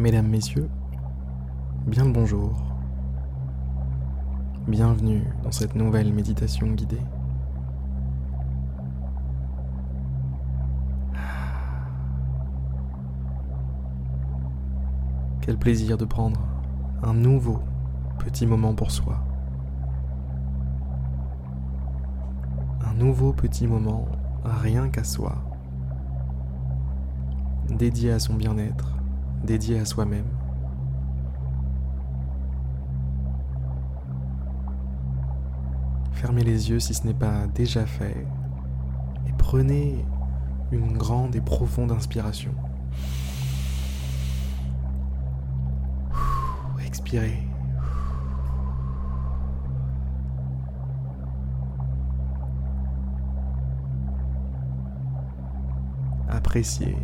Mesdames, Messieurs, bien le bonjour. Bienvenue dans cette nouvelle méditation guidée. Quel plaisir de prendre un nouveau petit moment pour soi. Un nouveau petit moment rien qu'à soi, dédié à son bien-être, dédié à soi-même. Fermez les yeux si ce n'est pas déjà fait et prenez une grande et profonde inspiration. Expirez. Appréciez.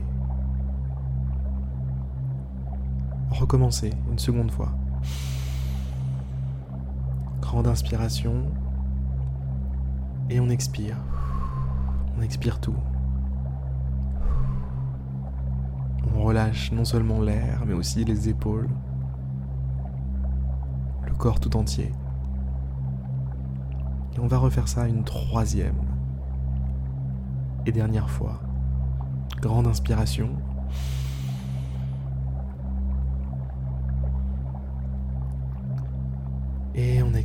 Recommencez une seconde fois. Grande inspiration. Et on expire. On expire tout. On relâche non seulement l'air, mais aussi les épaules, le corps tout entier. Et on va refaire ça une troisième et dernière fois. Grande inspiration.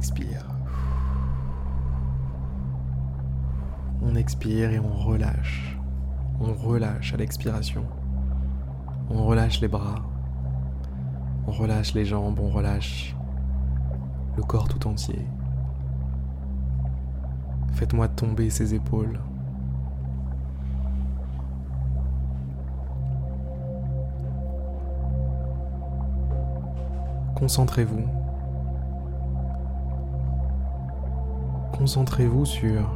Expire. On expire et on relâche. On relâche à l'expiration. On relâche les bras. On relâche les jambes, on relâche le corps tout entier. Faites-moi tomber ses épaules. Concentrez-vous. Concentrez-vous sur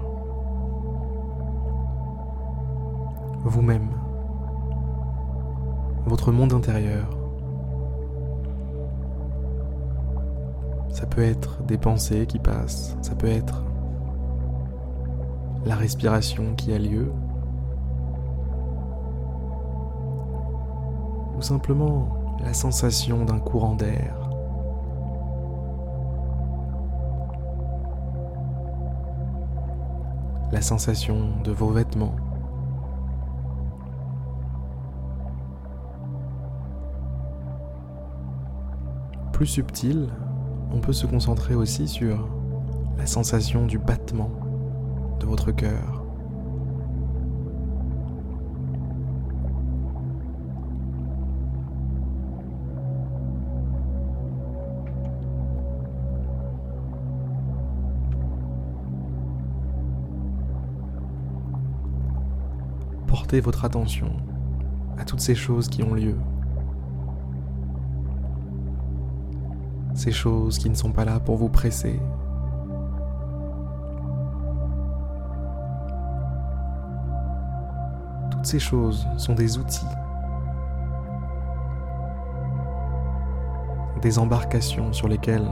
vous-même, votre monde intérieur. Ça peut être des pensées qui passent, ça peut être la respiration qui a lieu, ou simplement la sensation d'un courant d'air. La sensation de vos vêtements. Plus subtil, on peut se concentrer aussi sur la sensation du battement de votre cœur. Votre attention à toutes ces choses qui ont lieu. Ces choses qui ne sont pas là pour vous presser. Toutes ces choses sont des outils, des embarcations sur lesquelles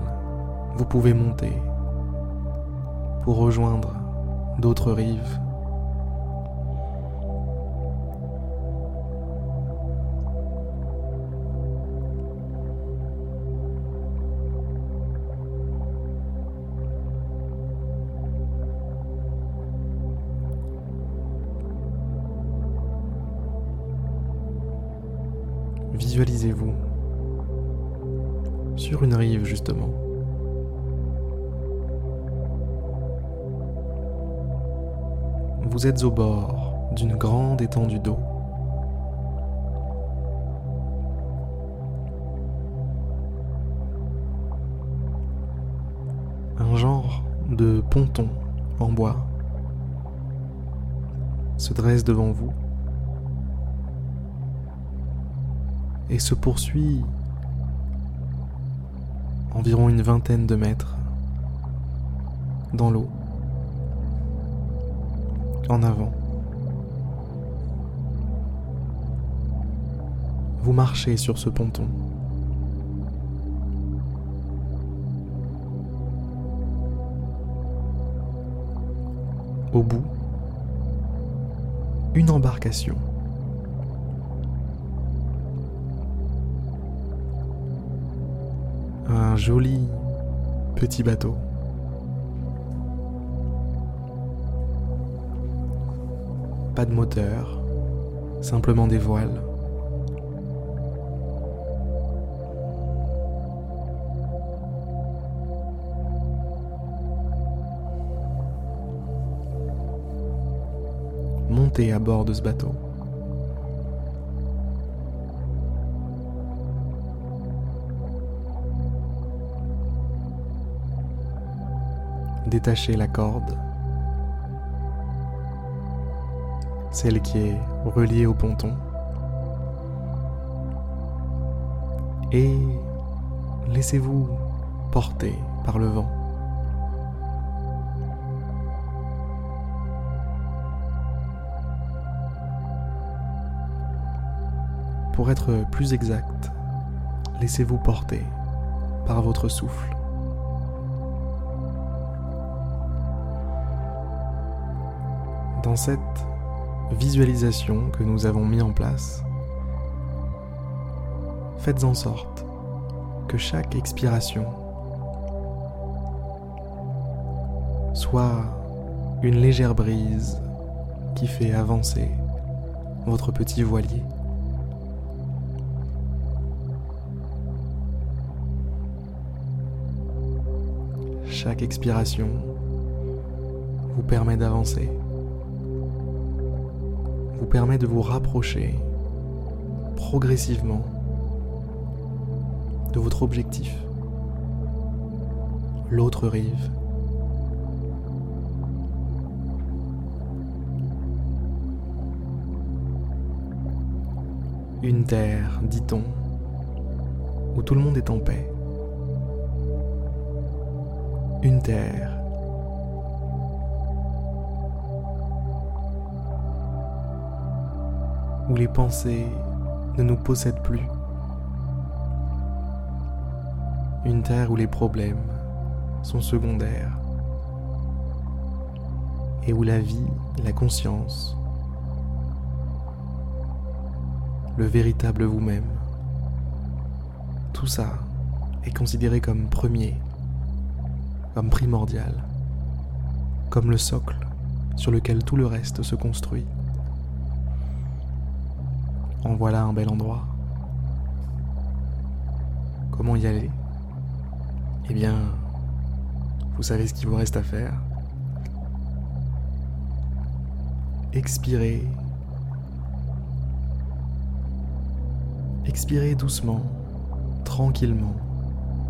vous pouvez monter pour rejoindre d'autres rives Visualisez-vous sur une rive justement. Vous êtes au bord d'une grande étendue d'eau. Un genre de ponton en bois se dresse devant vous. Et se poursuit environ une vingtaine de mètres dans l'eau, en avant. Vous marchez sur ce ponton. Au bout, une embarcation un joli petit bateau. Pas de moteur, simplement des voiles. Montez à bord de ce bateau. Détachez la corde, celle qui est reliée au ponton, et laissez-vous porter par le vent. Pour être plus exact, laissez-vous porter par votre souffle. Dans cette visualisation que nous avons mis en place, faites en sorte que chaque expiration soit une légère brise qui fait avancer votre petit voilier. Chaque expiration vous permet d'avancer, vous permet de vous rapprocher progressivement de votre objectif, l'autre rive. Une terre, dit-on, où tout le monde est en paix une terre. Où les pensées ne nous possèdent plus. Une terre où les problèmes sont secondaires. Et où la vie, la conscience, le véritable vous-même, tout ça est considéré comme premier comme primordial, comme le socle sur lequel tout le reste se construit. En voilà un bel endroit. Comment y aller? Eh bien, vous savez ce qu'il vous reste à faire. Expirez. Expirez doucement, tranquillement,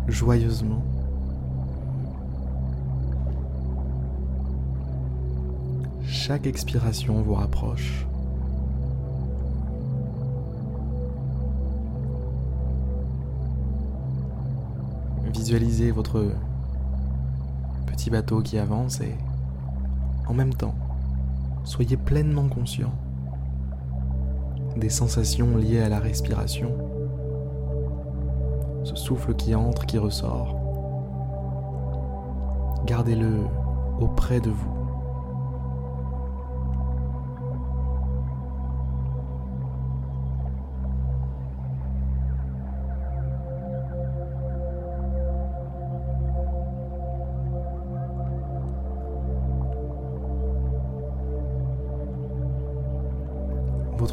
joyeusement. chaque expiration vous rapproche. Visualisez votre petit bateau qui avance et en même temps, soyez pleinement conscient des sensations liées à la respiration, ce souffle qui entre, qui ressort. Gardez-le auprès de vous.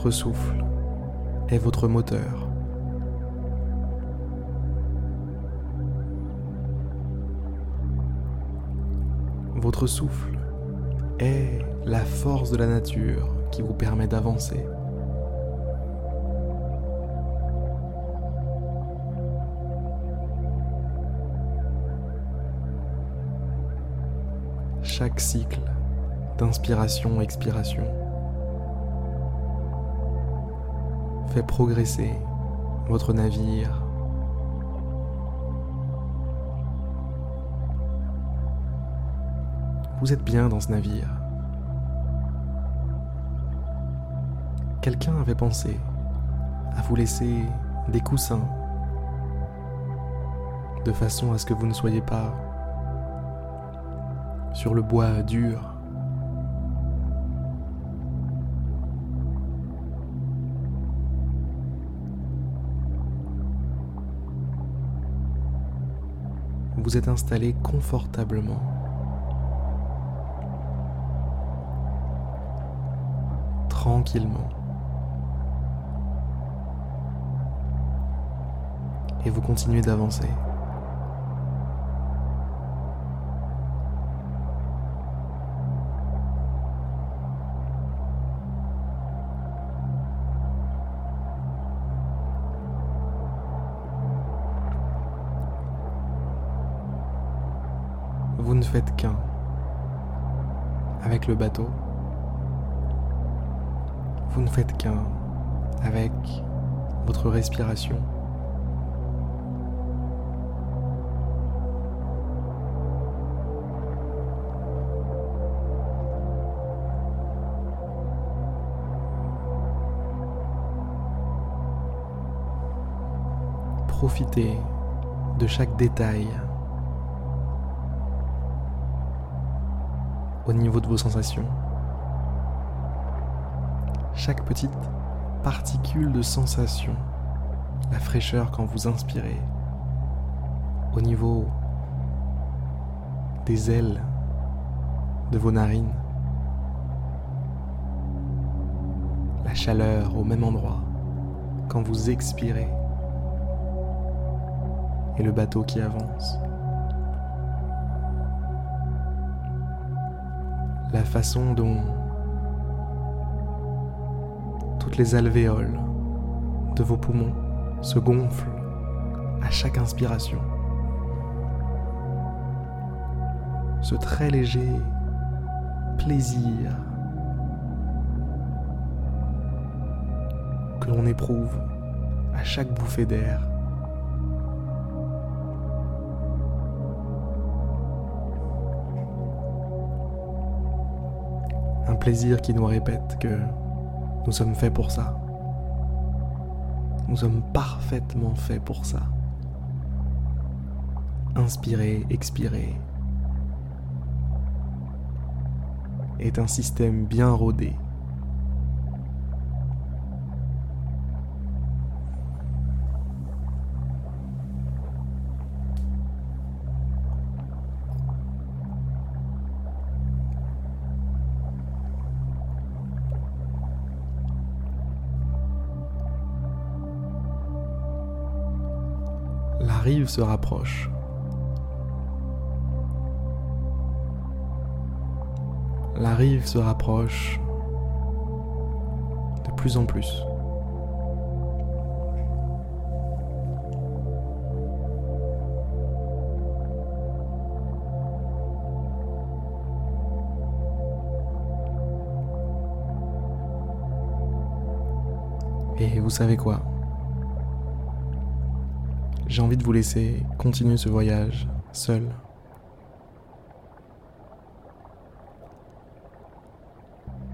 Votre souffle est votre moteur. Votre souffle est la force de la nature qui vous permet d'avancer. Chaque cycle d'inspiration-expiration fait progresser votre navire. Vous êtes bien dans ce navire. Quelqu'un avait pensé à vous laisser des coussins de façon à ce que vous ne soyez pas sur le bois dur vous êtes installé confortablement. Tranquillement. Et vous continuez d'avancer. Ne faites qu'un avec le bateau. Vous ne faites qu'un avec votre respiration. Profitez de chaque détail au niveau de vos sensations. Chaque petite particule de sensation, la fraîcheur quand vous inspirez, au niveau des ailes de vos narines, la chaleur au même endroit quand vous expirez et le bateau qui avance. La façon dont toutes les alvéoles de vos poumons se gonflent à chaque inspiration. Ce très léger plaisir que l'on éprouve à chaque bouffée d'air. Plaisir qui nous répète que nous sommes faits pour ça. Nous sommes parfaitement faits pour ça. Inspirer, expirer est un système bien rodé se rapproche. La rive se rapproche de plus en plus. Et vous savez quoi? J'ai envie de vous laisser continuer ce voyage seul.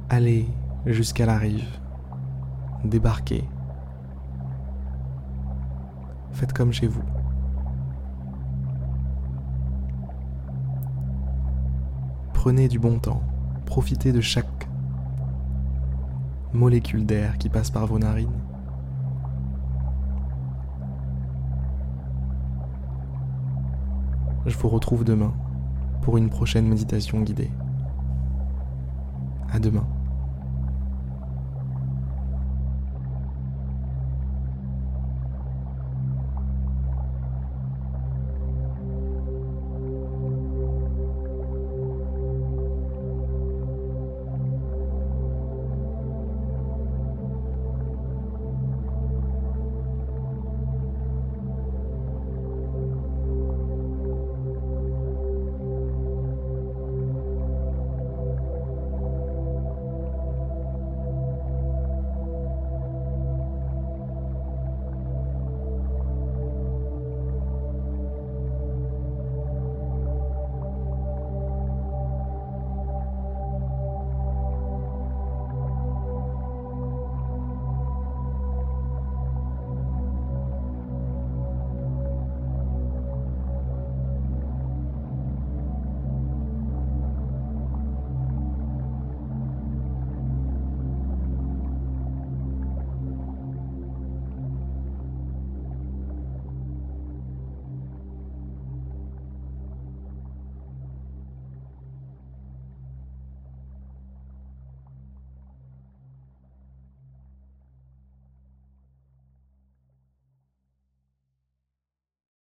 Allez jusqu'à la rive, débarquez. Faites comme chez vous. Prenez du bon temps, profitez de chaque molécule d'air qui passe par vos narines. Je vous retrouve demain pour une prochaine méditation guidée. À demain.